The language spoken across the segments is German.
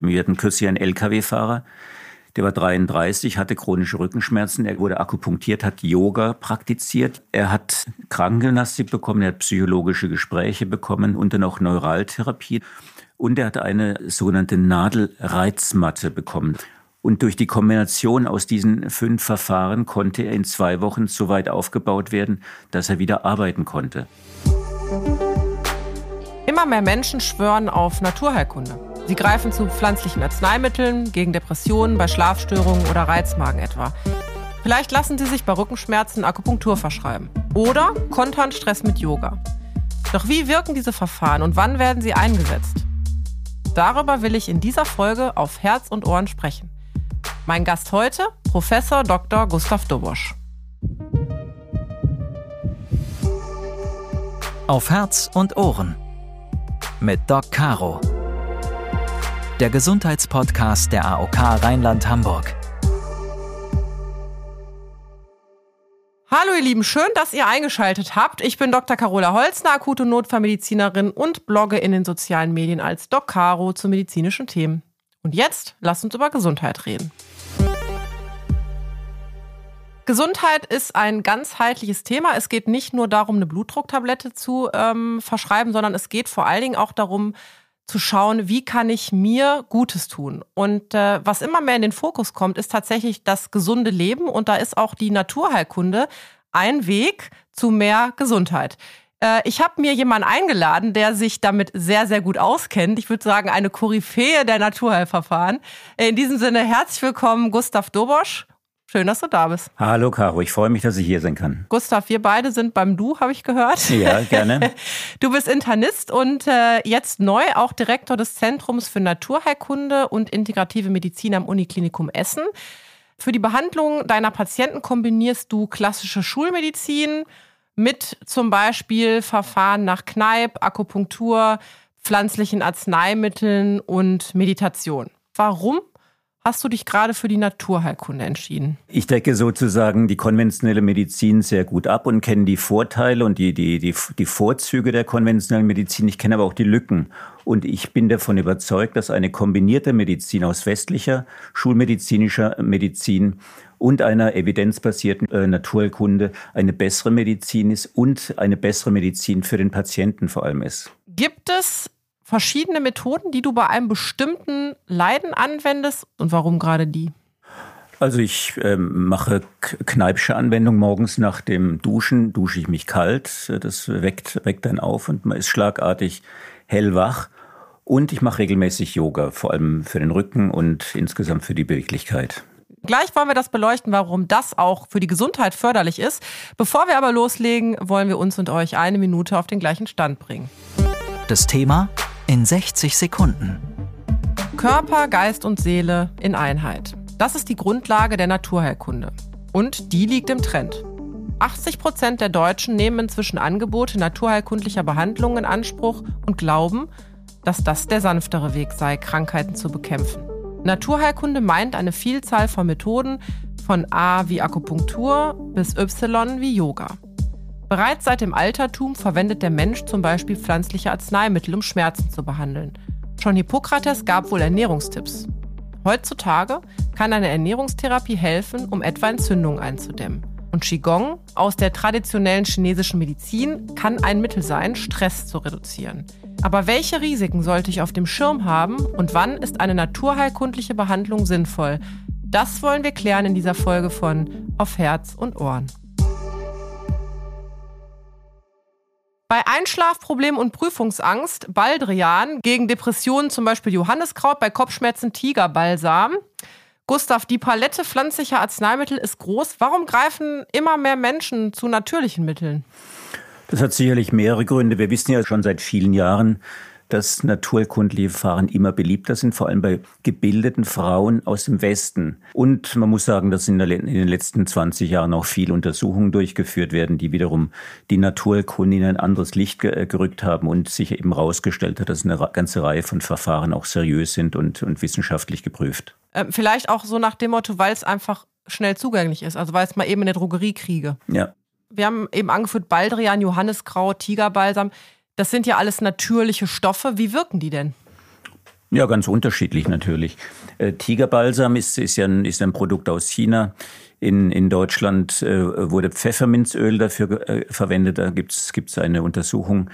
Wir hatten kürzlich einen Lkw-Fahrer, der war 33, hatte chronische Rückenschmerzen. Er wurde akupunktiert, hat Yoga praktiziert. Er hat Krankengymnastik bekommen, er hat psychologische Gespräche bekommen und dann auch Neuraltherapie. Und er hat eine sogenannte Nadelreizmatte bekommen. Und durch die Kombination aus diesen fünf Verfahren konnte er in zwei Wochen so weit aufgebaut werden, dass er wieder arbeiten konnte. Immer mehr Menschen schwören auf Naturheilkunde. Sie greifen zu pflanzlichen Arzneimitteln gegen Depressionen, bei Schlafstörungen oder Reizmagen etwa. Vielleicht lassen Sie sich bei Rückenschmerzen Akupunktur verschreiben. Oder kontern Stress mit Yoga. Doch wie wirken diese Verfahren und wann werden sie eingesetzt? Darüber will ich in dieser Folge auf Herz und Ohren sprechen. Mein Gast heute, Professor Dr. Gustav Dobosch. Auf Herz und Ohren mit Doc Caro. Der Gesundheitspodcast der AOK Rheinland-Hamburg. Hallo ihr Lieben, schön, dass ihr eingeschaltet habt. Ich bin Dr. Carola Holzner, akute Notfallmedizinerin und blogge in den sozialen Medien als Doc Caro zu medizinischen Themen. Und jetzt lasst uns über Gesundheit reden. Gesundheit ist ein ganzheitliches Thema. Es geht nicht nur darum, eine Blutdrucktablette zu ähm, verschreiben, sondern es geht vor allen Dingen auch darum, zu schauen, wie kann ich mir Gutes tun. Und äh, was immer mehr in den Fokus kommt, ist tatsächlich das gesunde Leben. Und da ist auch die Naturheilkunde ein Weg zu mehr Gesundheit. Äh, ich habe mir jemanden eingeladen, der sich damit sehr, sehr gut auskennt. Ich würde sagen, eine Koryphäe der Naturheilverfahren. In diesem Sinne herzlich willkommen, Gustav Dobosch. Schön, dass du da bist. Hallo Caro, ich freue mich, dass ich hier sein kann. Gustav, wir beide sind beim Du, habe ich gehört. Ja, gerne. Du bist Internist und äh, jetzt neu auch Direktor des Zentrums für Naturheilkunde und integrative Medizin am Uniklinikum Essen. Für die Behandlung deiner Patienten kombinierst du klassische Schulmedizin mit zum Beispiel Verfahren nach Kneipp, Akupunktur, pflanzlichen Arzneimitteln und Meditation. Warum hast du dich gerade für die Naturheilkunde entschieden? Ich decke sozusagen die konventionelle Medizin sehr gut ab und kenne die Vorteile und die, die, die, die Vorzüge der konventionellen Medizin. Ich kenne aber auch die Lücken. Und ich bin davon überzeugt, dass eine kombinierte Medizin aus westlicher, schulmedizinischer Medizin und einer evidenzbasierten äh, Naturheilkunde eine bessere Medizin ist und eine bessere Medizin für den Patienten vor allem ist. Gibt es verschiedene Methoden, die du bei einem bestimmten Leiden anwendest und warum gerade die? Also ich ähm, mache kneipsche Anwendung morgens nach dem Duschen, dusche ich mich kalt, das weckt, weckt dann auf und man ist schlagartig hellwach. Und ich mache regelmäßig Yoga, vor allem für den Rücken und insgesamt für die Beweglichkeit. Gleich wollen wir das beleuchten, warum das auch für die Gesundheit förderlich ist. Bevor wir aber loslegen, wollen wir uns und euch eine Minute auf den gleichen Stand bringen. Das Thema in 60 Sekunden. Körper, Geist und Seele in Einheit. Das ist die Grundlage der Naturheilkunde. Und die liegt im Trend. 80 Prozent der Deutschen nehmen inzwischen Angebote naturheilkundlicher Behandlungen in Anspruch und glauben, dass das der sanftere Weg sei, Krankheiten zu bekämpfen. Naturheilkunde meint eine Vielzahl von Methoden, von A wie Akupunktur bis Y wie Yoga. Bereits seit dem Altertum verwendet der Mensch zum Beispiel pflanzliche Arzneimittel, um Schmerzen zu behandeln. Schon Hippokrates gab wohl Ernährungstipps. Heutzutage kann eine Ernährungstherapie helfen, um etwa Entzündungen einzudämmen. Und Qigong aus der traditionellen chinesischen Medizin kann ein Mittel sein, Stress zu reduzieren. Aber welche Risiken sollte ich auf dem Schirm haben und wann ist eine naturheilkundliche Behandlung sinnvoll? Das wollen wir klären in dieser Folge von Auf Herz und Ohren. Bei Einschlafproblemen und Prüfungsangst Baldrian, gegen Depressionen zum Beispiel Johanniskraut, bei Kopfschmerzen Tigerbalsam. Gustav, die Palette pflanzlicher Arzneimittel ist groß. Warum greifen immer mehr Menschen zu natürlichen Mitteln? Das hat sicherlich mehrere Gründe. Wir wissen ja schon seit vielen Jahren, dass naturkundliche Verfahren immer beliebter sind, vor allem bei gebildeten Frauen aus dem Westen. Und man muss sagen, dass in, den letzten 20 Jahren auch viele Untersuchungen durchgeführt werden, die wiederum die Naturkunde in ein anderes Licht gerückt haben und sich eben herausgestellt hat, dass eine ganze Reihe von Verfahren auch seriös sind und, und wissenschaftlich geprüft. Ähm, vielleicht auch so nach dem Motto, weil es einfach schnell zugänglich ist, also weil es mal eben in der Drogerie kriege. Ja. Wir haben eben angeführt Baldrian, Johanniskraut, Tigerbalsam. Das sind ja alles natürliche Stoffe. Wie wirken die denn? Ja, ganz unterschiedlich natürlich. Äh, Tigerbalsam ist, ist, ja ein, ist ein Produkt aus China. In, in Deutschland äh, wurde Pfefferminzöl dafür äh, verwendet. Da gibt's gibt's eine Untersuchung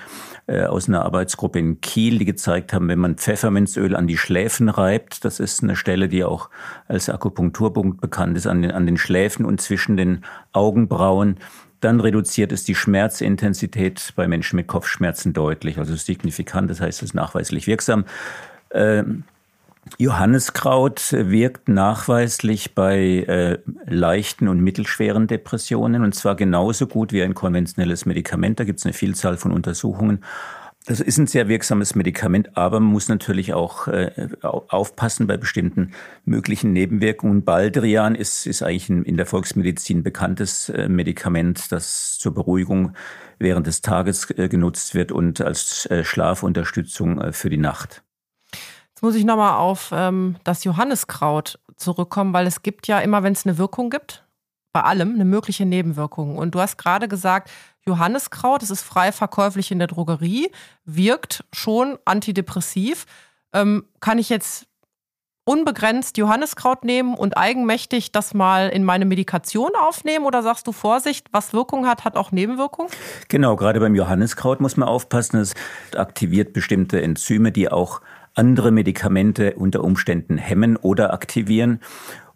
äh, aus einer Arbeitsgruppe in Kiel, die gezeigt haben, wenn man Pfefferminzöl an die Schläfen reibt, das ist eine Stelle, die auch als Akupunkturpunkt bekannt ist, an den, an den Schläfen und zwischen den Augenbrauen, dann reduziert es die Schmerzintensität bei Menschen mit Kopfschmerzen deutlich, also signifikant, das heißt, es ist nachweislich wirksam. Ähm, Johanniskraut wirkt nachweislich bei äh, leichten und mittelschweren Depressionen und zwar genauso gut wie ein konventionelles Medikament. Da gibt es eine Vielzahl von Untersuchungen. Das ist ein sehr wirksames Medikament, aber man muss natürlich auch äh, aufpassen bei bestimmten möglichen Nebenwirkungen. Baldrian ist, ist eigentlich ein, in der Volksmedizin bekanntes äh, Medikament, das zur Beruhigung während des Tages äh, genutzt wird und als äh, Schlafunterstützung äh, für die Nacht. Jetzt muss ich nochmal auf ähm, das Johanniskraut zurückkommen, weil es gibt ja immer, wenn es eine Wirkung gibt, bei allem eine mögliche Nebenwirkung. Und du hast gerade gesagt, Johanniskraut, das ist frei verkäuflich in der Drogerie, wirkt schon antidepressiv. Ähm, kann ich jetzt unbegrenzt Johanniskraut nehmen und eigenmächtig das mal in meine Medikation aufnehmen? Oder sagst du Vorsicht, was Wirkung hat, hat auch Nebenwirkungen? Genau, gerade beim Johanniskraut muss man aufpassen. Es aktiviert bestimmte Enzyme, die auch andere Medikamente unter Umständen hemmen oder aktivieren.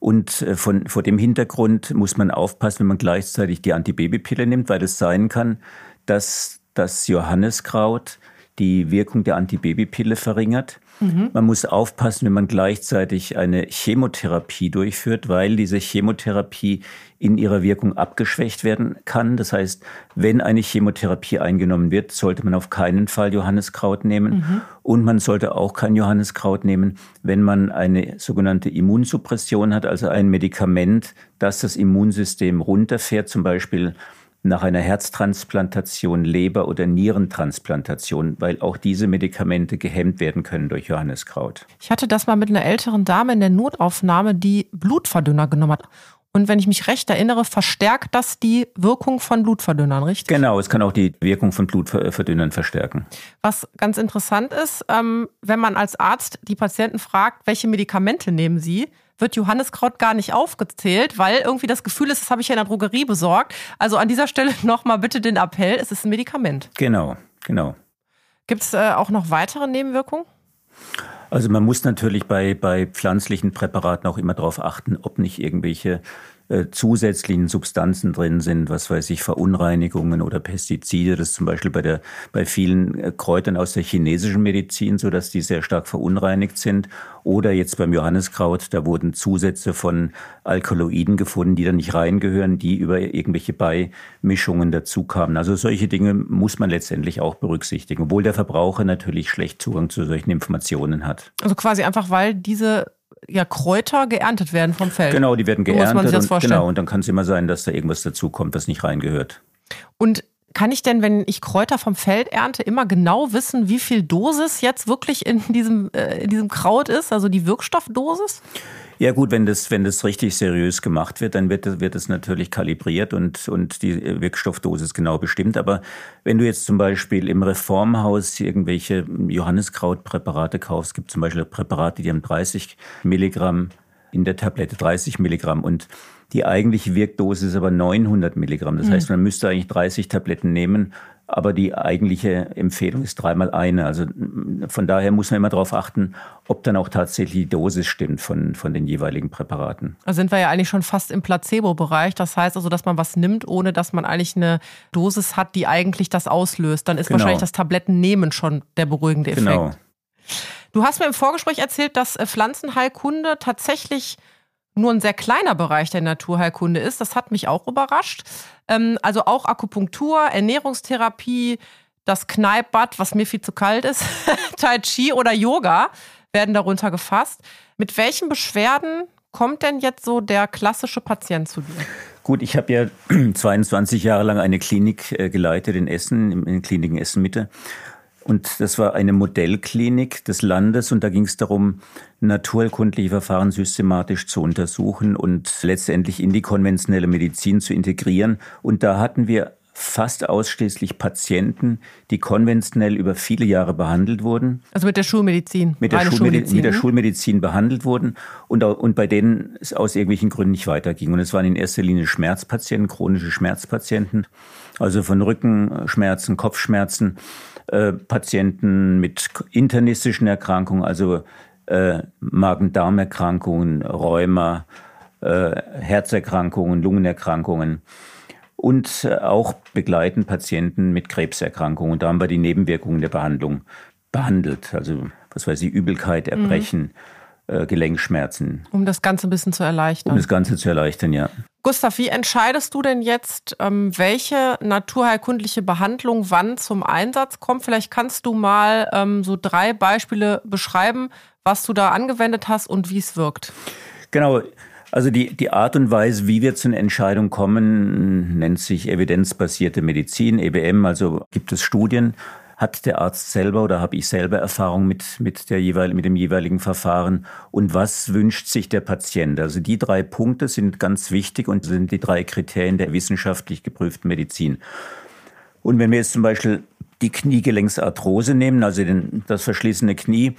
Und äh, von, vor dem Hintergrund muss man aufpassen, wenn man gleichzeitig die Antibabypille nimmt, weil es sein kann, dass das Johanneskraut die Wirkung der Antibabypille verringert. Mhm. Man muss aufpassen, wenn man gleichzeitig eine Chemotherapie durchführt, weil diese Chemotherapie in ihrer Wirkung abgeschwächt werden kann. Das heißt, wenn eine Chemotherapie eingenommen wird, sollte man auf keinen Fall Johanneskraut nehmen. Mhm. Und man sollte auch kein Johanneskraut nehmen, wenn man eine sogenannte Immunsuppression hat, also ein Medikament, das das Immunsystem runterfährt, zum Beispiel nach einer Herztransplantation, Leber- oder Nierentransplantation, weil auch diese Medikamente gehemmt werden können durch Johanneskraut. Ich hatte das mal mit einer älteren Dame in der Notaufnahme, die Blutverdünner genommen hat. Und wenn ich mich recht erinnere, verstärkt das die Wirkung von Blutverdünnern, richtig? Genau, es kann auch die Wirkung von Blutverdünnern verstärken. Was ganz interessant ist, ähm, wenn man als Arzt die Patienten fragt, welche Medikamente nehmen sie, wird Johanniskraut gar nicht aufgezählt, weil irgendwie das Gefühl ist, das habe ich ja in der Drogerie besorgt. Also an dieser Stelle nochmal bitte den Appell, es ist ein Medikament. Genau, genau. Gibt es äh, auch noch weitere Nebenwirkungen? Also man muss natürlich bei, bei pflanzlichen Präparaten auch immer darauf achten, ob nicht irgendwelche äh, zusätzlichen Substanzen drin sind, was weiß ich, Verunreinigungen oder Pestizide. Das ist zum Beispiel bei, der, bei vielen äh, Kräutern aus der chinesischen Medizin so, dass die sehr stark verunreinigt sind. Oder jetzt beim Johanniskraut, da wurden Zusätze von Alkaloiden gefunden, die da nicht reingehören, die über irgendwelche Beimischungen dazu kamen. Also solche Dinge muss man letztendlich auch berücksichtigen, obwohl der Verbraucher natürlich schlecht Zugang zu solchen Informationen hat. Also quasi einfach, weil diese ja, Kräuter geerntet werden vom Feld. Genau, die werden geerntet. So muss man sich das vorstellen. Und, genau, und dann kann es immer sein, dass da irgendwas dazukommt, was nicht reingehört. Und kann ich denn, wenn ich Kräuter vom Feld ernte, immer genau wissen, wie viel Dosis jetzt wirklich in diesem, äh, in diesem Kraut ist, also die Wirkstoffdosis? Ja gut, wenn das, wenn das richtig seriös gemacht wird, dann wird, wird es natürlich kalibriert und, und die Wirkstoffdosis genau bestimmt. Aber wenn du jetzt zum Beispiel im Reformhaus irgendwelche Johanniskrautpräparate kaufst, gibt zum Beispiel Präparate, die haben 30 Milligramm in der Tablette, 30 Milligramm und die eigentliche Wirkdosis ist aber 900 Milligramm. Das mhm. heißt, man müsste eigentlich 30 Tabletten nehmen aber die eigentliche Empfehlung ist dreimal eine. Also von daher muss man immer darauf achten, ob dann auch tatsächlich die Dosis stimmt von, von den jeweiligen Präparaten. Da sind wir ja eigentlich schon fast im Placebo-Bereich. Das heißt also, dass man was nimmt, ohne dass man eigentlich eine Dosis hat, die eigentlich das auslöst. Dann ist genau. wahrscheinlich das Tablettennehmen schon der beruhigende Effekt. Genau. Du hast mir im Vorgespräch erzählt, dass äh, Pflanzenheilkunde tatsächlich nur ein sehr kleiner Bereich der Naturheilkunde ist. Das hat mich auch überrascht. Ähm, also auch Akupunktur, Ernährungstherapie, das Kneippbad, was mir viel zu kalt ist, Tai Chi oder Yoga werden darunter gefasst. Mit welchen Beschwerden kommt denn jetzt so der klassische Patient zu dir? Gut, ich habe ja 22 Jahre lang eine Klinik äh, geleitet in Essen, in Kliniken Essen Mitte. Und das war eine Modellklinik des Landes und da ging es darum, naturheilkundliche Verfahren systematisch zu untersuchen und letztendlich in die konventionelle Medizin zu integrieren. Und da hatten wir fast ausschließlich Patienten, die konventionell über viele Jahre behandelt wurden. Also mit der Schulmedizin. Mit der, Schulmedizin, mit der Schulmedizin behandelt wurden und, und bei denen es aus irgendwelchen Gründen nicht weiterging. Und es waren in erster Linie Schmerzpatienten, chronische Schmerzpatienten, also von Rückenschmerzen, Kopfschmerzen, äh, Patienten mit internistischen Erkrankungen, also äh, Magen-Darm-Erkrankungen, Rheuma, äh, Herzerkrankungen, Lungenerkrankungen und auch begleiten Patienten mit Krebserkrankungen. Und da haben wir die Nebenwirkungen der Behandlung behandelt. Also, was weiß ich, Übelkeit, mhm. Erbrechen, mhm. Äh, Gelenkschmerzen. Um das Ganze ein bisschen zu erleichtern. Um das Ganze zu erleichtern, ja. Gustav, wie entscheidest du denn jetzt, ähm, welche naturheilkundliche Behandlung wann zum Einsatz kommt? Vielleicht kannst du mal ähm, so drei Beispiele beschreiben, was du da angewendet hast und wie es wirkt. Genau. Also die, die Art und Weise, wie wir zu einer Entscheidung kommen, nennt sich evidenzbasierte Medizin, EBM. Also gibt es Studien, hat der Arzt selber oder habe ich selber Erfahrung mit, mit, der jeweil, mit dem jeweiligen Verfahren und was wünscht sich der Patient? Also die drei Punkte sind ganz wichtig und sind die drei Kriterien der wissenschaftlich geprüften Medizin. Und wenn wir jetzt zum Beispiel die Kniegelenksarthrose nehmen, also den, das verschließende Knie,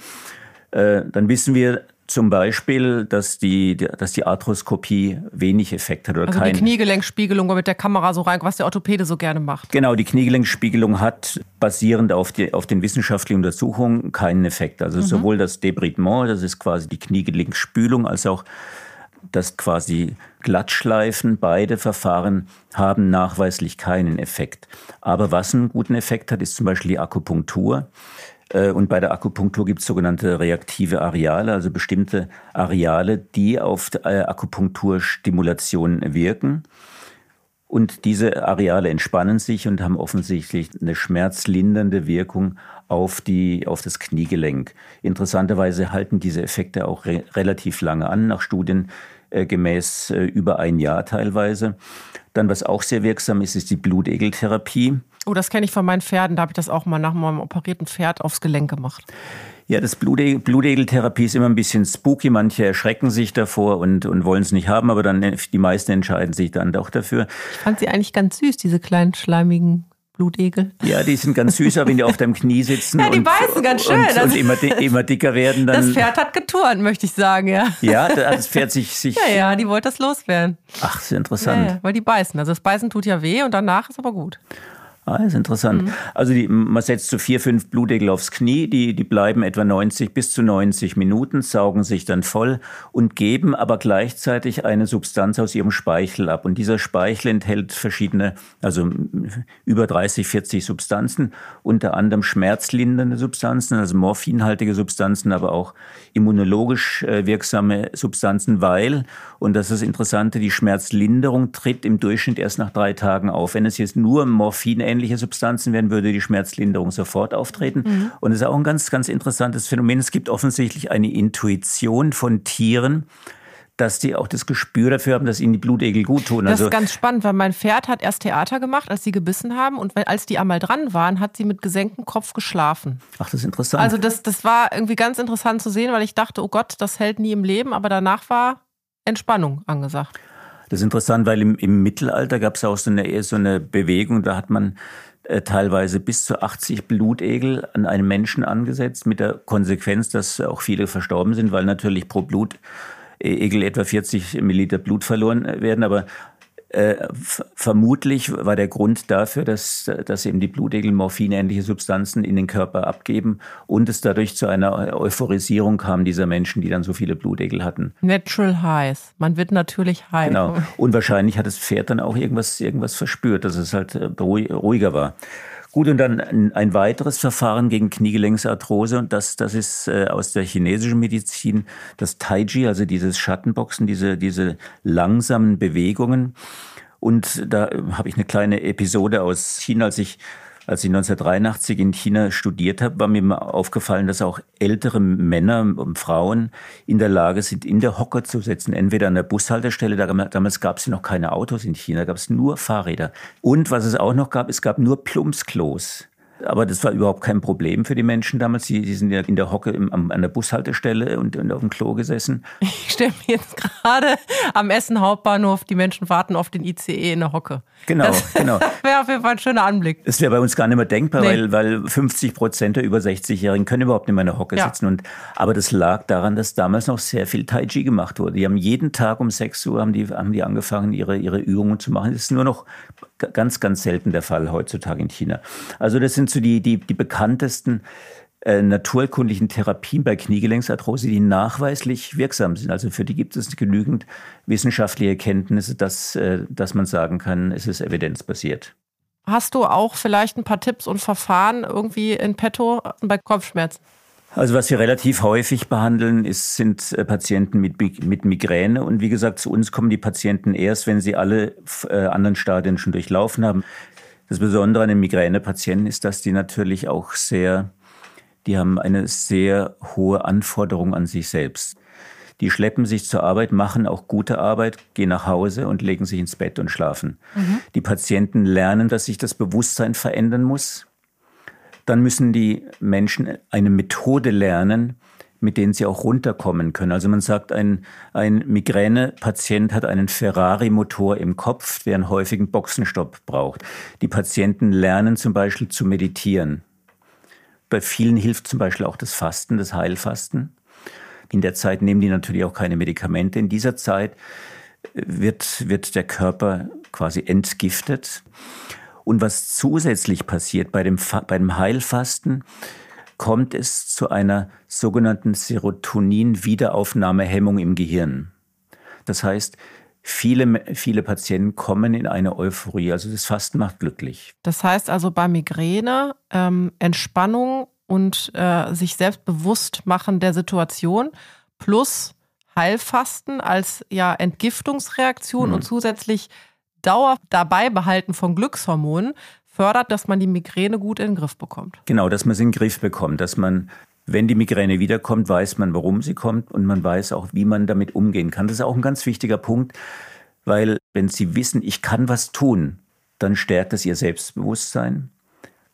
äh, dann wissen wir, zum Beispiel, dass die, dass die Arthroskopie wenig Effekt hat oder also kein. Die Kniegelenkspiegelung, wo mit der Kamera so rein, was der Orthopäde so gerne macht. Genau, die Kniegelenkspiegelung hat basierend auf, die, auf den wissenschaftlichen Untersuchungen keinen Effekt. Also mhm. sowohl das Debridement, das ist quasi die Kniegelenkspülung, als auch das quasi Glattschleifen, beide Verfahren haben nachweislich keinen Effekt. Aber was einen guten Effekt hat, ist zum Beispiel die Akupunktur. Äh, und bei der Akupunktur gibt es sogenannte reaktive Areale, also bestimmte Areale, die auf äh, Akupunkturstimulation wirken. Und diese Areale entspannen sich und haben offensichtlich eine schmerzlindernde Wirkung auf, die, auf das Kniegelenk. Interessanterweise halten diese Effekte auch re relativ lange an, nach Studien äh, gemäß äh, über ein Jahr teilweise. Dann, was auch sehr wirksam ist, ist die Blutegeltherapie. Oh, das kenne ich von meinen Pferden. Da habe ich das auch mal nach meinem operierten Pferd aufs Gelenk gemacht. Ja, das Blute Blutegeltherapie ist immer ein bisschen spooky. Manche erschrecken sich davor und, und wollen es nicht haben, aber dann die meisten entscheiden sich dann doch dafür. Ich fand sie eigentlich ganz süß, diese kleinen schleimigen Blutegel. Ja, die sind ganz süß, aber wenn die auf deinem Knie sitzen ja, die und, beißen ganz schön. und, und immer, immer, dicker werden, dann. Das Pferd hat geturnt, möchte ich sagen, ja. Ja, das Pferd sich. sich ja, ja, die wollte das loswerden. Ach, sehr interessant. Ja, ja, weil die beißen. Also das Beißen tut ja weh und danach ist aber gut. Ah, ist interessant. Mhm. Also die, man setzt so vier, fünf Blutegel aufs Knie, die, die bleiben etwa 90 bis zu 90 Minuten, saugen sich dann voll und geben aber gleichzeitig eine Substanz aus ihrem Speichel ab. Und dieser Speichel enthält verschiedene, also über 30, 40 Substanzen, unter anderem schmerzlindernde Substanzen, also morphinhaltige Substanzen, aber auch immunologisch äh, wirksame Substanzen, weil, und das ist das Interessante, die Schmerzlinderung tritt im Durchschnitt erst nach drei Tagen auf. Wenn es jetzt nur Morphin ähnliche Substanzen wären, würde die Schmerzlinderung sofort auftreten. Mhm. Und es ist auch ein ganz, ganz interessantes Phänomen. Es gibt offensichtlich eine Intuition von Tieren, dass die auch das Gespür dafür haben, dass ihnen die Blutegel gut tun. Das also, ist ganz spannend, weil mein Pferd hat erst Theater gemacht, als sie gebissen haben und als die einmal dran waren, hat sie mit gesenktem Kopf geschlafen. Ach, das ist interessant. Also das, das war irgendwie ganz interessant zu sehen, weil ich dachte, oh Gott, das hält nie im Leben, aber danach war Entspannung angesagt. Das ist interessant, weil im, im Mittelalter gab es auch so eine, so eine Bewegung, da hat man äh, teilweise bis zu 80 Blutegel an einem Menschen angesetzt, mit der Konsequenz, dass auch viele verstorben sind, weil natürlich pro Blutegel etwa 40 Milliliter Blut verloren werden. Aber äh, vermutlich war der Grund dafür, dass, dass eben die Blutegel morphinähnliche Substanzen in den Körper abgeben und es dadurch zu einer Euphorisierung kam dieser Menschen, die dann so viele Blutegel hatten. Natural Highs. Man wird natürlich high. Genau. Und wahrscheinlich hat das Pferd dann auch irgendwas, irgendwas verspürt, dass es halt äh, ruhiger war. Gut, und dann ein, weiteres Verfahren gegen Kniegelenksarthrose, und das, das ist äh, aus der chinesischen Medizin, das Taiji, also dieses Schattenboxen, diese, diese langsamen Bewegungen. Und da äh, habe ich eine kleine Episode aus China, als ich als ich 1983 in China studiert habe, war mir aufgefallen, dass auch ältere Männer und Frauen in der Lage sind, in der Hocker zu sitzen. Entweder an der Bushaltestelle, damals gab es noch keine Autos in China, gab es nur Fahrräder. Und was es auch noch gab, es gab nur Plumpsklos. Aber das war überhaupt kein Problem für die Menschen damals. Die, die sind ja in der Hocke im, an der Bushaltestelle und, und auf dem Klo gesessen. Ich stelle mir jetzt gerade am Essen Hauptbahnhof, die Menschen warten auf den ICE in der Hocke. Genau, das genau. wäre auf jeden Fall ein schöner Anblick. Das wäre bei uns gar nicht mehr denkbar, nee. weil, weil 50 Prozent der über 60-Jährigen können überhaupt nicht mehr in der Hocke ja. sitzen. Und, aber das lag daran, dass damals noch sehr viel Tai Chi gemacht wurde. Die haben jeden Tag um 6 Uhr haben die, haben die angefangen, ihre, ihre Übungen zu machen. Das ist nur noch ganz, ganz selten der Fall heutzutage in China. Also das sind so die, die, die bekanntesten äh, naturkundlichen Therapien bei Kniegelenksarthrose, die nachweislich wirksam sind. Also für die gibt es genügend wissenschaftliche Erkenntnisse, dass, äh, dass man sagen kann, es ist evidenzbasiert. Hast du auch vielleicht ein paar Tipps und Verfahren irgendwie in petto bei Kopfschmerzen? Also was wir relativ häufig behandeln, ist, sind äh, Patienten mit, mit Migräne. Und wie gesagt, zu uns kommen die Patienten erst, wenn sie alle äh, anderen Stadien schon durchlaufen haben. Das Besondere an den Migränepatienten ist, dass die natürlich auch sehr die haben eine sehr hohe Anforderung an sich selbst. Die schleppen sich zur Arbeit, machen auch gute Arbeit, gehen nach Hause und legen sich ins Bett und schlafen. Mhm. Die Patienten lernen, dass sich das Bewusstsein verändern muss. Dann müssen die Menschen eine Methode lernen, mit denen sie auch runterkommen können. Also man sagt, ein, ein Migränepatient hat einen Ferrari-Motor im Kopf, der einen häufigen Boxenstopp braucht. Die Patienten lernen zum Beispiel zu meditieren. Bei vielen hilft zum Beispiel auch das Fasten, das Heilfasten. In der Zeit nehmen die natürlich auch keine Medikamente. In dieser Zeit wird, wird der Körper quasi entgiftet. Und was zusätzlich passiert bei dem, bei dem Heilfasten, kommt es zu einer sogenannten Serotonin-Wiederaufnahmehemmung im Gehirn. Das heißt, Viele, viele Patienten kommen in eine Euphorie. Also das Fasten macht glücklich. Das heißt also bei Migräne ähm, Entspannung und äh, sich selbst bewusst machen der Situation plus Heilfasten als ja Entgiftungsreaktion mhm. und zusätzlich Dauer dabei behalten von Glückshormonen fördert, dass man die Migräne gut in den Griff bekommt. Genau, dass man sie in den Griff bekommt, dass man wenn die Migräne wiederkommt, weiß man, warum sie kommt und man weiß auch, wie man damit umgehen kann. Das ist auch ein ganz wichtiger Punkt, weil wenn Sie wissen, ich kann was tun, dann stärkt es Ihr Selbstbewusstsein.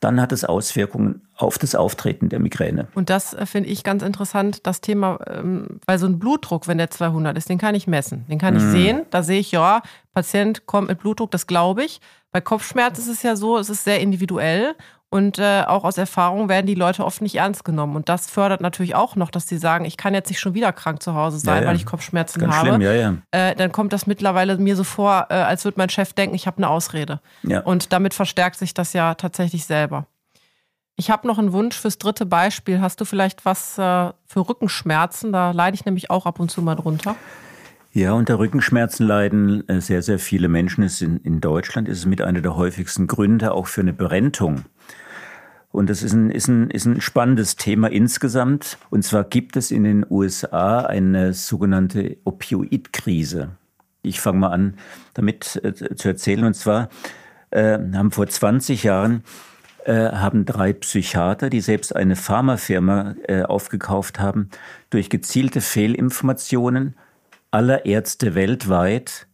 Dann hat es Auswirkungen auf das Auftreten der Migräne. Und das äh, finde ich ganz interessant, das Thema, ähm, weil so ein Blutdruck, wenn der 200 ist, den kann ich messen. Den kann ich mm. sehen. Da sehe ich, ja, Patient kommt mit Blutdruck, das glaube ich. Bei Kopfschmerzen ist es ja so, es ist sehr individuell und äh, auch aus Erfahrung werden die Leute oft nicht ernst genommen. Und das fördert natürlich auch noch, dass sie sagen, ich kann jetzt nicht schon wieder krank zu Hause sein, ja, ja. weil ich Kopfschmerzen Ganz habe. Schlimm, ja. Äh, dann kommt das mittlerweile mir so vor, äh, als würde mein Chef denken, ich habe eine Ausrede. Und damit verstärkt sich das ja tatsächlich selber. Ich habe noch einen Wunsch fürs dritte Beispiel. Hast du vielleicht was äh, für Rückenschmerzen? Da leide ich nämlich auch ab und zu mal drunter. Ja, unter Rückenschmerzen leiden äh, sehr, sehr viele Menschen. In, in Deutschland ist es mit einer der häufigsten Gründe auch für eine Berentung. Und das ist ein, ist, ein, ist ein spannendes Thema insgesamt. Und zwar gibt es in den USA eine sogenannte Opioidkrise. Ich fange mal an, damit äh, zu erzählen. Und zwar äh, haben vor 20 Jahren äh, haben drei Psychiater, die selbst eine Pharmafirma äh, aufgekauft haben, durch gezielte Fehlinformationen aller Ärzte weltweit,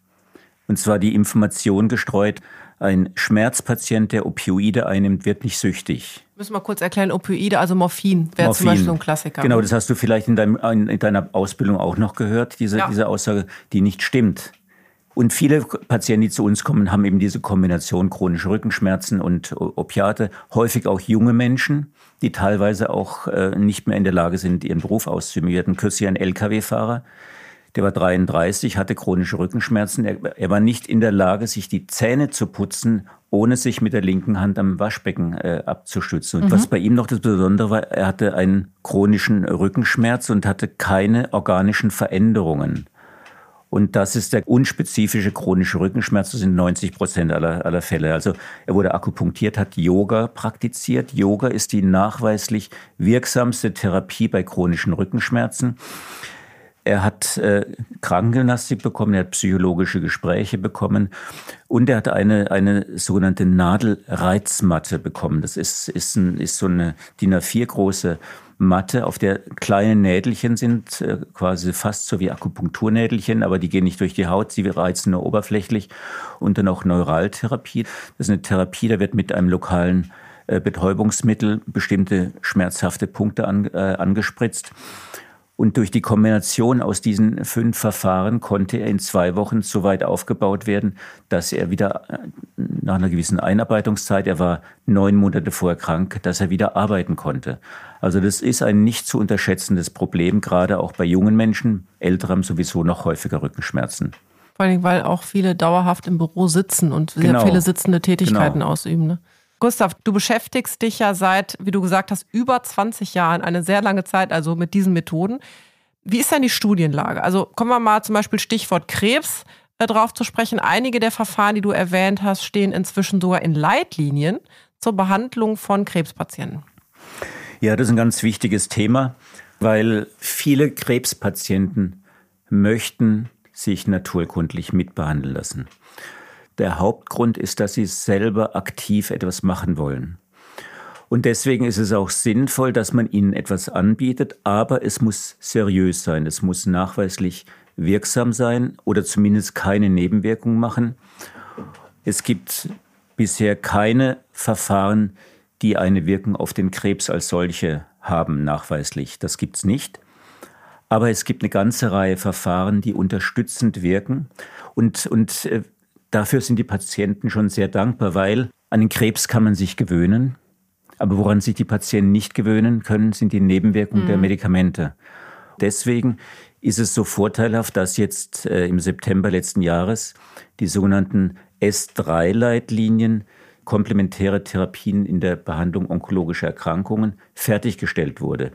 und zwar die Information gestreut, ein Schmerzpatient, der Opioide einnimmt, wird nicht süchtig. Müssen wir kurz erklären, Opioide, also Morphin, wäre zum Beispiel so ein Klassiker. Genau, das hast du vielleicht in, deinem, in deiner Ausbildung auch noch gehört, diese, ja. diese Aussage, die nicht stimmt. Und viele Patienten, die zu uns kommen, haben eben diese Kombination chronische Rückenschmerzen und Opiate. Häufig auch junge Menschen, die teilweise auch äh, nicht mehr in der Lage sind, ihren Beruf auszuüben. Wir hatten kürzlich einen Lkw-Fahrer, der war 33, hatte chronische Rückenschmerzen. Er, er, war nicht in der Lage, sich die Zähne zu putzen, ohne sich mit der linken Hand am Waschbecken äh, abzustützen. Und mhm. was bei ihm noch das Besondere war, er hatte einen chronischen Rückenschmerz und hatte keine organischen Veränderungen. Und das ist der unspezifische chronische Rückenschmerz. Das sind 90 Prozent aller, aller Fälle. Also er wurde akupunktiert, hat Yoga praktiziert. Yoga ist die nachweislich wirksamste Therapie bei chronischen Rückenschmerzen. Er hat äh, Krankengymnastik bekommen, er hat psychologische Gespräche bekommen und er hat eine, eine sogenannte Nadelreizmatte bekommen. Das ist, ist, ein, ist so eine DIN A4 große Matte, auf der kleine Nädelchen sind, äh, quasi fast so wie Akupunkturnädelchen, aber die gehen nicht durch die Haut, sie reizen nur oberflächlich. Und dann auch Neuraltherapie. Das ist eine Therapie, da wird mit einem lokalen äh, Betäubungsmittel bestimmte schmerzhafte Punkte an, äh, angespritzt. Und durch die Kombination aus diesen fünf Verfahren konnte er in zwei Wochen so weit aufgebaut werden, dass er wieder äh, nach einer gewissen Einarbeitungszeit, er war neun Monate vorher krank, dass er wieder arbeiten konnte. Also das ist ein nicht zu unterschätzendes Problem, gerade auch bei jungen Menschen. Ältere haben sowieso noch häufiger Rückenschmerzen. Vor allem, weil auch viele dauerhaft im Büro sitzen und sehr genau. viele sitzende Tätigkeiten genau. ausüben. Ne? Gustav, du beschäftigst dich ja seit, wie du gesagt hast, über 20 Jahren, eine sehr lange Zeit, also mit diesen Methoden. Wie ist denn die Studienlage? Also kommen wir mal zum Beispiel Stichwort Krebs äh, drauf zu sprechen. Einige der Verfahren, die du erwähnt hast, stehen inzwischen sogar in Leitlinien zur Behandlung von Krebspatienten. Ja, das ist ein ganz wichtiges Thema, weil viele Krebspatienten möchten sich naturkundlich mitbehandeln lassen. Der Hauptgrund ist, dass sie selber aktiv etwas machen wollen. Und deswegen ist es auch sinnvoll, dass man ihnen etwas anbietet, aber es muss seriös sein, es muss nachweislich wirksam sein oder zumindest keine Nebenwirkungen machen. Es gibt bisher keine Verfahren, die eine Wirkung auf den Krebs als solche haben, nachweislich. Das gibt es nicht. Aber es gibt eine ganze Reihe Verfahren, die unterstützend wirken. Und, und äh, Dafür sind die Patienten schon sehr dankbar, weil an den Krebs kann man sich gewöhnen. Aber woran sich die Patienten nicht gewöhnen können, sind die Nebenwirkungen mhm. der Medikamente. Deswegen ist es so vorteilhaft, dass jetzt äh, im September letzten Jahres die sogenannten S3-Leitlinien komplementäre Therapien in der Behandlung onkologischer Erkrankungen fertiggestellt wurde.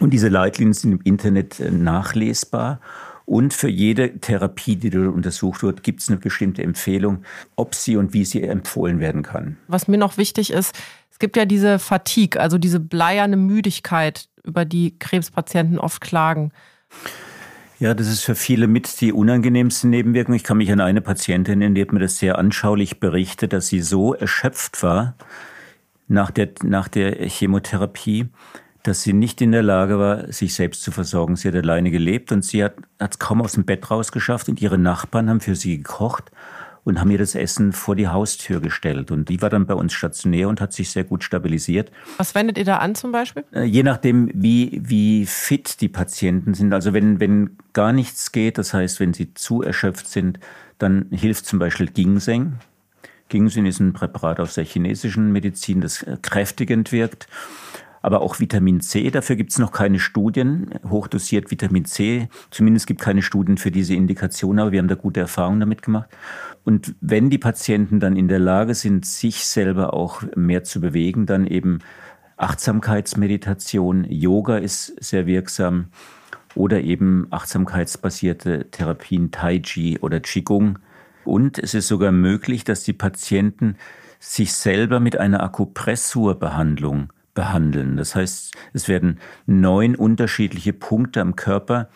Und diese Leitlinien sind im Internet äh, nachlesbar und für jede Therapie, die dort untersucht wird, gibt es eine bestimmte Empfehlung, ob sie und wie sie empfohlen werden kann. Was mir noch wichtig ist, es gibt ja diese Fatigue, also diese bleierne Müdigkeit, über die Krebspatienten oft klagen. Ja, das ist für viele mit die unangenehmste Nebenwirkung. Ich kann mich an eine Patientin erinnern, die hat mir das sehr anschaulich berichtet, dass sie so erschöpft war nach der, nach der Chemotherapie, dass sie nicht in der Lage war, sich selbst zu versorgen. Sie hat alleine gelebt und sie hat es kaum aus dem Bett rausgeschafft und ihre Nachbarn haben für sie gekocht und haben ihr das Essen vor die Haustür gestellt. Und die war dann bei uns stationär und hat sich sehr gut stabilisiert. Was wendet ihr da an zum Beispiel? Äh, je nachdem, wie, wie fit die Patienten sind. Also wenn, wenn gar nichts geht, das heißt, wenn sie zu erschöpft sind, dann hilft zum Beispiel Ginseng. Ginseng ist ein Präparat aus der chinesischen Medizin, das kräftigend wirkt aber auch Vitamin C. Dafür gibt es noch keine Studien. Hochdosiert Vitamin C. Zumindest gibt es keine Studien für diese Indikation, aber wir haben da gute Erfahrungen damit gemacht. Und wenn die Patienten dann in der Lage sind, sich selber auch mehr zu bewegen, dann eben Achtsamkeitsmeditation, Yoga ist sehr wirksam oder eben achtsamkeitsbasierte Therapien, Tai Chi oder Qigong. Und es ist sogar möglich, dass die Patienten sich selber mit einer Akupressurbehandlung behandeln. Das heißt, es werden neun unterschiedliche Punkte am Körper,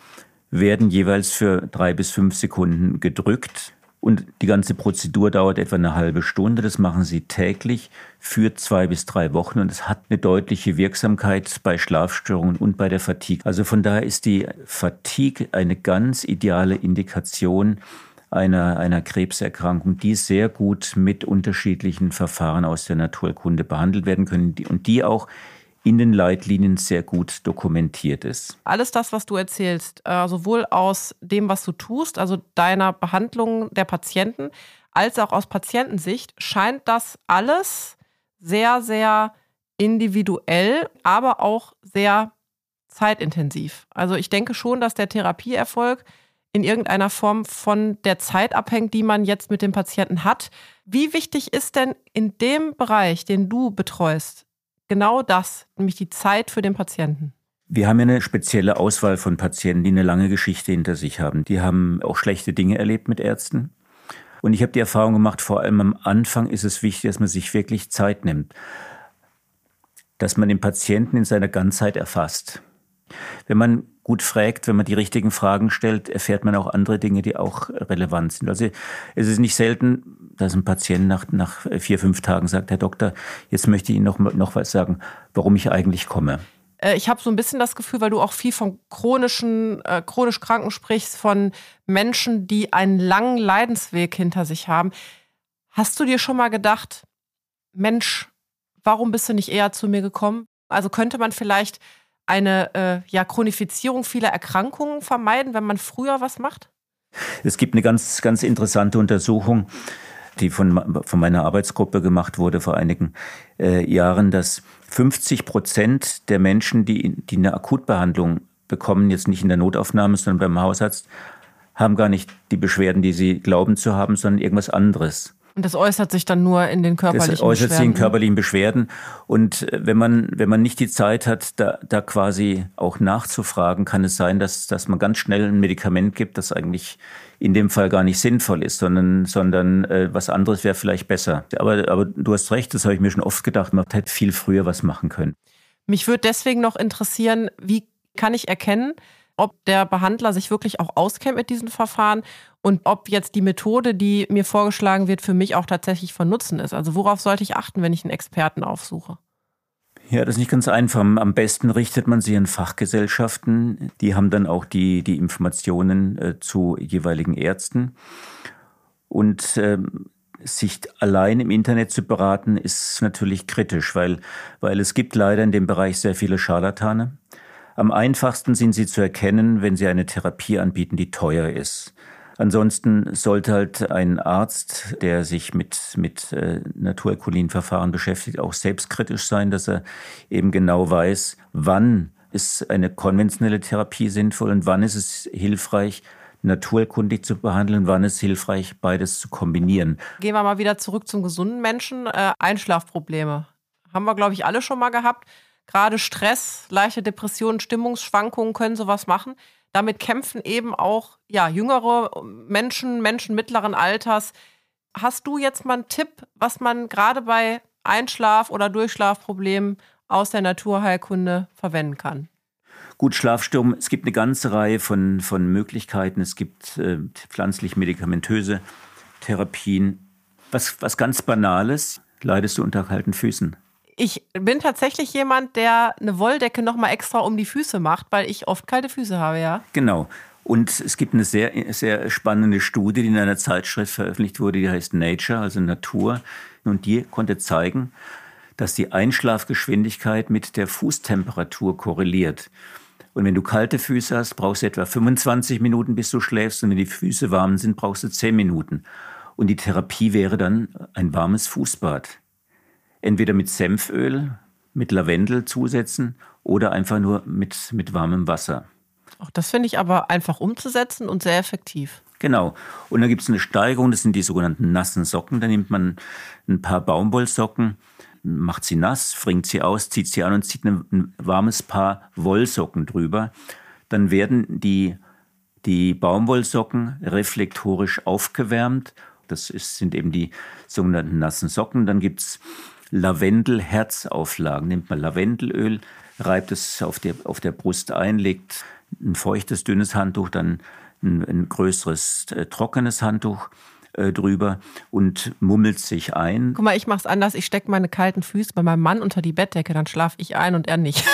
werden jeweils für drei bis fünf Sekunden gedrückt. Und die ganze Prozedur dauert etwa eine halbe Stunde. Das machen sie täglich für zwei bis drei Wochen und es hat eine deutliche Wirksamkeit bei Schlafstörungen und bei der Fatigue. Also von daher ist die Fatigue eine ganz ideale Indikation einer, einer Krebserkrankung, die sehr gut mit unterschiedlichen Verfahren aus der Naturkunde behandelt werden können und die auch in den Leitlinien sehr gut dokumentiert ist. Alles das, was du erzählst, äh, sowohl aus dem, was du tust, also deiner Behandlung der Patienten, als auch aus Patientensicht, scheint das alles sehr, sehr individuell, aber auch sehr zeitintensiv. Also ich denke schon, dass der Therapieerfolg in irgendeiner Form von der Zeit abhängt, die man jetzt mit dem Patienten hat. Wie wichtig ist denn in dem Bereich, den du betreust, genau das, nämlich die Zeit für den Patienten? Wir haben ja eine spezielle Auswahl von Patienten, die eine lange Geschichte hinter sich haben. Die haben auch schlechte Dinge erlebt mit Ärzten. Und ich habe die Erfahrung gemacht, vor allem am Anfang ist es wichtig, dass man sich wirklich Zeit nimmt. Dass man den Patienten in seiner Ganzheit erfasst. Wenn man gut fragt, wenn man die richtigen Fragen stellt, erfährt man auch andere Dinge, die auch relevant sind. Also es ist nicht selten, dass ein Patient nach, nach vier, fünf Tagen sagt, Herr Doktor, jetzt möchte ich Ihnen noch, noch was sagen, warum ich eigentlich komme. Äh, ich habe so ein bisschen das Gefühl, weil du auch viel von chronischen, äh, chronisch Kranken sprichst, von Menschen, die einen langen Leidensweg hinter sich haben. Hast du dir schon mal gedacht, Mensch, warum bist du nicht eher zu mir gekommen? Also könnte man vielleicht eine äh, ja, Chronifizierung vieler Erkrankungen vermeiden, wenn man früher was macht? Es gibt eine ganz, ganz interessante Untersuchung, die von, von meiner Arbeitsgruppe gemacht wurde vor einigen äh, Jahren, dass 50 Prozent der Menschen, die, die eine Akutbehandlung bekommen, jetzt nicht in der Notaufnahme, sondern beim Hausarzt, haben gar nicht die Beschwerden, die sie glauben zu haben, sondern irgendwas anderes. Und das äußert sich dann nur in den körperlichen Beschwerden. Das äußert Beschwerden. sich in körperlichen Beschwerden. Und äh, wenn man, wenn man nicht die Zeit hat, da, da quasi auch nachzufragen, kann es sein, dass, dass man ganz schnell ein Medikament gibt, das eigentlich in dem Fall gar nicht sinnvoll ist, sondern, sondern äh, was anderes wäre vielleicht besser. Aber, aber du hast recht, das habe ich mir schon oft gedacht, man hätte viel früher was machen können. Mich würde deswegen noch interessieren, wie kann ich erkennen, ob der Behandler sich wirklich auch auskennt mit diesen Verfahren und ob jetzt die Methode, die mir vorgeschlagen wird, für mich auch tatsächlich von Nutzen ist. Also worauf sollte ich achten, wenn ich einen Experten aufsuche? Ja, das ist nicht ganz einfach. Am besten richtet man sich an Fachgesellschaften. Die haben dann auch die, die Informationen äh, zu jeweiligen Ärzten. Und ähm, sich allein im Internet zu beraten, ist natürlich kritisch, weil, weil es gibt leider in dem Bereich sehr viele Scharlatane. Am einfachsten sind sie zu erkennen, wenn sie eine Therapie anbieten, die teuer ist. Ansonsten sollte halt ein Arzt, der sich mit, mit äh, Naturalkulinverfahren beschäftigt, auch selbstkritisch sein, dass er eben genau weiß, wann ist eine konventionelle Therapie sinnvoll und wann ist es hilfreich, naturkundig zu behandeln, wann ist es hilfreich, beides zu kombinieren. Gehen wir mal wieder zurück zum gesunden Menschen. Äh, Einschlafprobleme. Haben wir, glaube ich, alle schon mal gehabt. Gerade Stress, leichte Depressionen, Stimmungsschwankungen können sowas machen. Damit kämpfen eben auch ja, jüngere Menschen, Menschen mittleren Alters. Hast du jetzt mal einen Tipp, was man gerade bei Einschlaf- oder Durchschlafproblemen aus der Naturheilkunde verwenden kann? Gut, Schlafstörungen, es gibt eine ganze Reihe von, von Möglichkeiten. Es gibt äh, pflanzlich-medikamentöse Therapien. Was, was ganz Banales, leidest du unter kalten Füßen? Ich bin tatsächlich jemand, der eine Wolldecke nochmal extra um die Füße macht, weil ich oft kalte Füße habe, ja. Genau. Und es gibt eine sehr, sehr spannende Studie, die in einer Zeitschrift veröffentlicht wurde, die heißt Nature, also Natur. Und die konnte zeigen, dass die Einschlafgeschwindigkeit mit der Fußtemperatur korreliert. Und wenn du kalte Füße hast, brauchst du etwa 25 Minuten, bis du schläfst. Und wenn die Füße warm sind, brauchst du 10 Minuten. Und die Therapie wäre dann ein warmes Fußbad entweder mit Senföl, mit Lavendel zusetzen oder einfach nur mit, mit warmem Wasser. Auch das finde ich aber einfach umzusetzen und sehr effektiv. Genau. Und dann gibt es eine Steigerung, das sind die sogenannten nassen Socken. Da nimmt man ein paar Baumwollsocken, macht sie nass, fringt sie aus, zieht sie an und zieht ein, warmes Paar Wollsocken drüber. Dann werden die, die Baumwollsocken reflektorisch aufgewärmt. Das ist, sind eben die sogenannten nassen Socken. Dann gibt es Lavendel-Herzauflagen. Nimmt man Lavendelöl, reibt es auf der, auf der Brust ein, legt ein feuchtes, dünnes Handtuch, dann ein, ein größeres, äh, trockenes Handtuch äh, drüber und mummelt sich ein. Guck mal, ich mach's anders. Ich stecke meine kalten Füße bei meinem Mann unter die Bettdecke, dann schlafe ich ein und er nicht.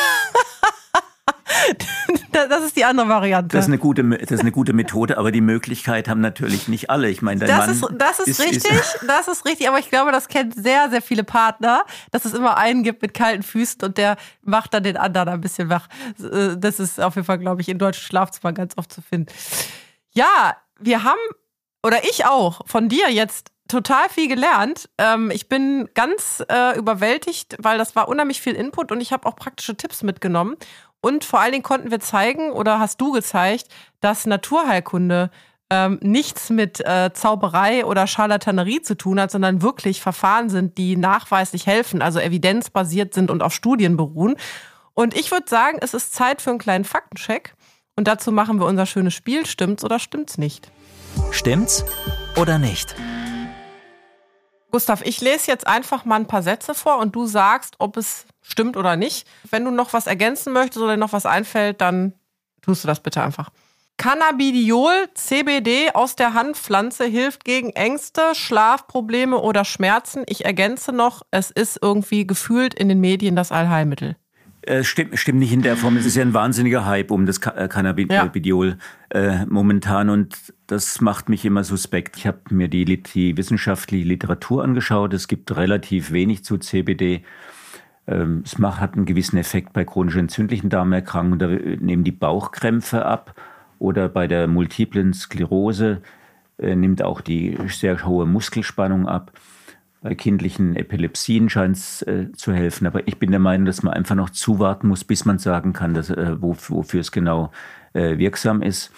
das ist die andere Variante. Das ist eine gute, das ist eine gute Methode, aber die Möglichkeit haben natürlich nicht alle. Ich meine, dein das Mann ist, das ist, ist richtig, ist, das ist richtig, aber ich glaube, das kennt sehr, sehr viele Partner, dass es immer einen gibt mit kalten Füßen und der macht dann den anderen ein bisschen wach. Äh, das ist auf jeden Fall, glaube ich, in deutschen Schlafzimmern ganz oft zu finden. Ja, wir haben, oder ich auch, von dir jetzt total viel gelernt. Ähm, ich bin ganz äh, überwältigt, weil das war unheimlich viel Input und ich habe auch praktische Tipps mitgenommen. Und vor allen Dingen konnten wir zeigen, oder hast du gezeigt, dass Naturheilkunde ähm, nichts mit äh, Zauberei oder Charlatanerie zu tun hat, sondern wirklich Verfahren sind, die nachweislich helfen, also evidenzbasiert sind und auf Studien beruhen. Und ich würde sagen, es ist Zeit für einen kleinen Faktencheck. Und dazu machen wir unser schönes Spiel. Stimmt's oder stimmt's nicht? Stimmt's oder nicht? Gustav, ich lese jetzt einfach mal ein paar Sätze vor und du sagst, ob es stimmt oder nicht. Wenn du noch was ergänzen möchtest oder noch was einfällt, dann tust du das bitte einfach. Cannabidiol, CBD aus der Handpflanze hilft gegen Ängste, Schlafprobleme oder Schmerzen. Ich ergänze noch, es ist irgendwie gefühlt in den Medien das Allheilmittel. Äh, stimmt, stimmt nicht in der Form. Es ist ja ein wahnsinniger Hype um das äh, Cannabidiol ja. äh, momentan und das macht mich immer suspekt. Ich habe mir die, die wissenschaftliche Literatur angeschaut. Es gibt relativ wenig zu CBD. Ähm, es macht, hat einen gewissen Effekt bei chronisch entzündlichen Darmerkrankungen. Da nehmen die Bauchkrämpfe ab oder bei der multiplen Sklerose äh, nimmt auch die sehr hohe Muskelspannung ab. Bei kindlichen Epilepsien scheint es äh, zu helfen. Aber ich bin der Meinung, dass man einfach noch zuwarten muss, bis man sagen kann, dass, äh, wofür es genau äh, wirksam ist.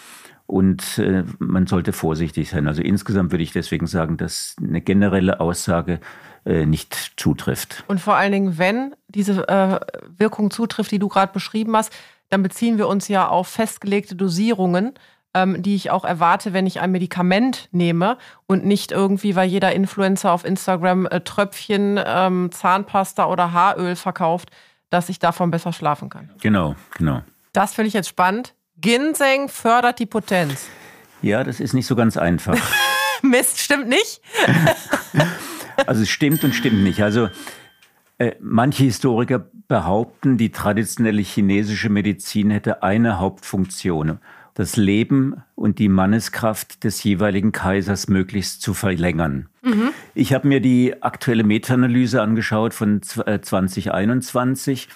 Und äh, man sollte vorsichtig sein. Also insgesamt würde ich deswegen sagen, dass eine generelle Aussage äh, nicht zutrifft. Und vor allen Dingen, wenn diese äh, Wirkung zutrifft, die du gerade beschrieben hast, dann beziehen wir uns ja auf festgelegte Dosierungen ähm, die ich auch erwarte, wenn ich ein Medikament nehme und nicht irgendwie, weil jeder Influencer auf Instagram äh, Tröpfchen, ähm, Zahnpasta oder Haaröl verkauft, dass ich davon besser schlafen kann. Genau, genau. Das finde ich jetzt spannend. Ginseng fördert die Potenz. Ja, das ist nicht so ganz einfach. Mist, stimmt nicht? also es stimmt und stimmt nicht. Also äh, manche Historiker behaupten, die traditionelle chinesische Medizin hätte eine Hauptfunktion das Leben und die Manneskraft des jeweiligen Kaisers möglichst zu verlängern. Mhm. Ich habe mir die aktuelle Meta-Analyse angeschaut von 2021. Äh,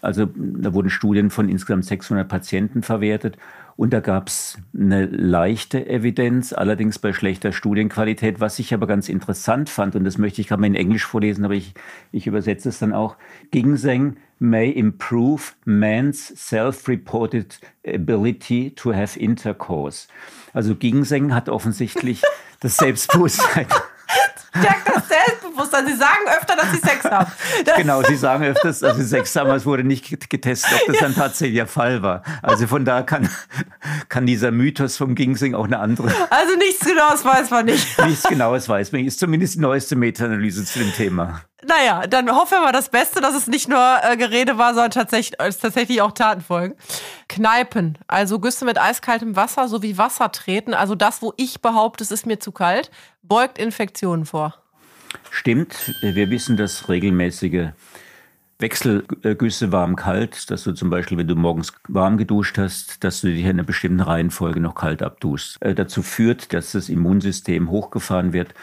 also da wurden Studien von insgesamt 600 Patienten verwertet und da gab es eine leichte Evidenz, allerdings bei schlechter Studienqualität. Was ich aber ganz interessant fand, und das möchte ich gerade mal in Englisch vorlesen, aber ich, ich übersetze es dann auch. Ginseng may improve man's self-reported ability to have intercourse. Also Ginseng hat offensichtlich das Selbstbewusstsein stärkt das Selbstbewusstsein. Sie sagen öfter, dass sie Sex haben. Das genau, sie sagen öfters, dass sie Sex haben, aber es wurde nicht getestet, ob das dann tatsächlich der Fall war. Also von da kann, kann dieser Mythos vom Ginseng auch eine andere. Also nichts Genaues weiß man nicht. Nichts Genaues weiß man. Ist zumindest die neueste Meta-Analyse zu dem Thema. Naja, dann hoffen wir mal das Beste, dass es nicht nur äh, Gerede war, sondern tatsächlich, äh, tatsächlich auch Taten folgen. Kneipen, also Güsse mit eiskaltem Wasser sowie Wasser treten, also das, wo ich behaupte, es ist mir zu kalt, beugt Infektionen vor. Stimmt, wir wissen, dass regelmäßige Wechselgüsse warm-kalt, dass du zum Beispiel, wenn du morgens warm geduscht hast, dass du dich in einer bestimmten Reihenfolge noch kalt abduschst, äh, dazu führt, dass das Immunsystem hochgefahren wird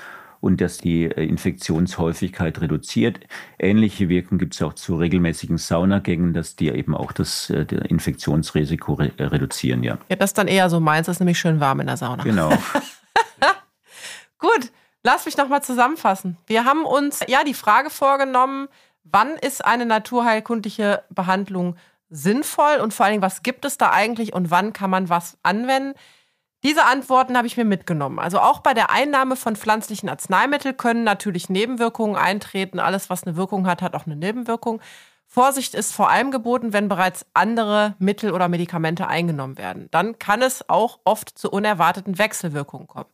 und dass die äh, Infektionshäufigkeit reduziert. Ähnliche Wirkung gibt es auch zu regelmäßigen Saunagängen, dass die eben auch das, äh, Infektionsrisiko re äh, reduzieren. Ja. ja, das ist dann eher so meins, das ist nämlich schön warm in der Sauna. Genau. Gut, lass mich nochmal zusammenfassen. Wir haben uns ja die Frage vorgenommen, wann ist eine naturheilkundliche Behandlung sinnvoll und vor allen Dingen, was gibt es da eigentlich und wann kann man was anwenden? Diese Antworten habe ich mir mitgenommen. Also auch bei der Einnahme von pflanzlichen Arzneimitteln können natürlich Nebenwirkungen eintreten. Alles, was eine Wirkung hat, hat auch eine Nebenwirkung. Vorsicht ist vor allem geboten, wenn bereits andere Mittel oder Medikamente eingenommen werden. Dann kann es auch oft zu unerwarteten Wechselwirkungen kommen.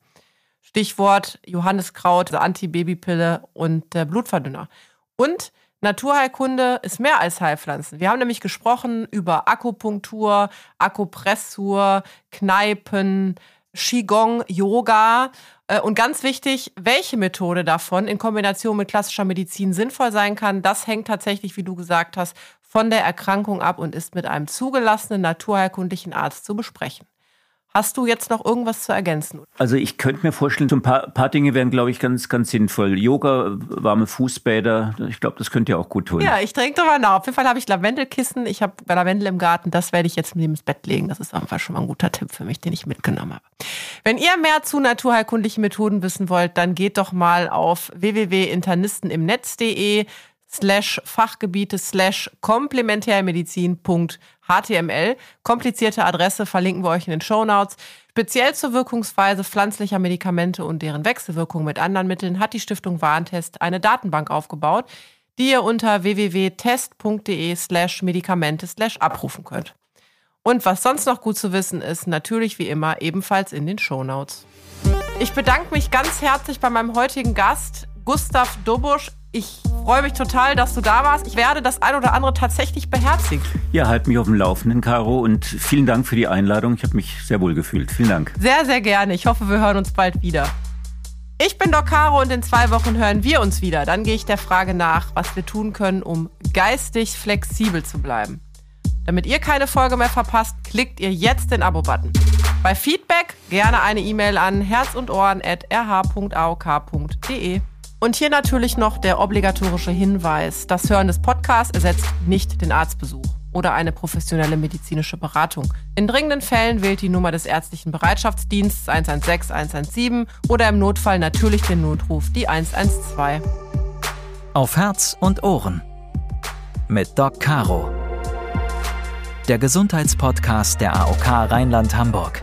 Stichwort Johanniskraut, Antibabypille und der Blutverdünner. Und Naturheilkunde ist mehr als Heilpflanzen. Wir haben nämlich gesprochen über Akupunktur, Akupressur, Kneipen, Qigong, Yoga. Äh, und ganz wichtig, welche Methode davon in Kombination mit klassischer Medizin sinnvoll sein kann, das hängt tatsächlich, wie du gesagt hast, von der Erkrankung ab und ist mit einem zugelassenen naturheilkundlichen Arzt zu besprechen. Hast du jetzt noch irgendwas zu ergänzen? Also ich könnte mir vorstellen, so ein paar, paar Dinge wären, glaube ich, ganz, ganz sinnvoll. Yoga, warme Fußbäder, ich glaube, das könnte ja auch gut tun. Ja, ich trinke drüber nach. Auf jeden Fall habe ich Lavendelkissen. Ich habe Lavendel im Garten. Das werde ich jetzt neben das Bett legen. Das ist einfach schon mal ein guter Tipp für mich, den ich mitgenommen habe. Wenn ihr mehr zu naturheilkundlichen Methoden wissen wollt, dann geht doch mal auf www.internistenimnetz.de slash Fachgebiete slash komplementärmedizin.html. Komplizierte Adresse verlinken wir euch in den Show Notes. Speziell zur Wirkungsweise pflanzlicher Medikamente und deren Wechselwirkung mit anderen Mitteln hat die Stiftung Warentest eine Datenbank aufgebaut, die ihr unter www.test.de slash Medikamente slash abrufen könnt. Und was sonst noch gut zu wissen ist, natürlich wie immer ebenfalls in den Show Notes. Ich bedanke mich ganz herzlich bei meinem heutigen Gast, Gustav Dobusch. Ich freue mich total, dass du da warst. Ich werde das ein oder andere tatsächlich beherzigen. Ja, halt mich auf dem Laufenden, Caro. Und vielen Dank für die Einladung. Ich habe mich sehr wohl gefühlt. Vielen Dank. Sehr, sehr gerne. Ich hoffe, wir hören uns bald wieder. Ich bin Doc Caro und in zwei Wochen hören wir uns wieder. Dann gehe ich der Frage nach, was wir tun können, um geistig flexibel zu bleiben. Damit ihr keine Folge mehr verpasst, klickt ihr jetzt den Abo-Button. Bei Feedback gerne eine E-Mail an herz und ohren at rh.aok.de. Und hier natürlich noch der obligatorische Hinweis. Das Hören des Podcasts ersetzt nicht den Arztbesuch oder eine professionelle medizinische Beratung. In dringenden Fällen wählt die Nummer des ärztlichen Bereitschaftsdienstes 116 117 oder im Notfall natürlich den Notruf die 112. Auf Herz und Ohren. Mit Doc Caro. Der Gesundheitspodcast der AOK Rheinland-Hamburg.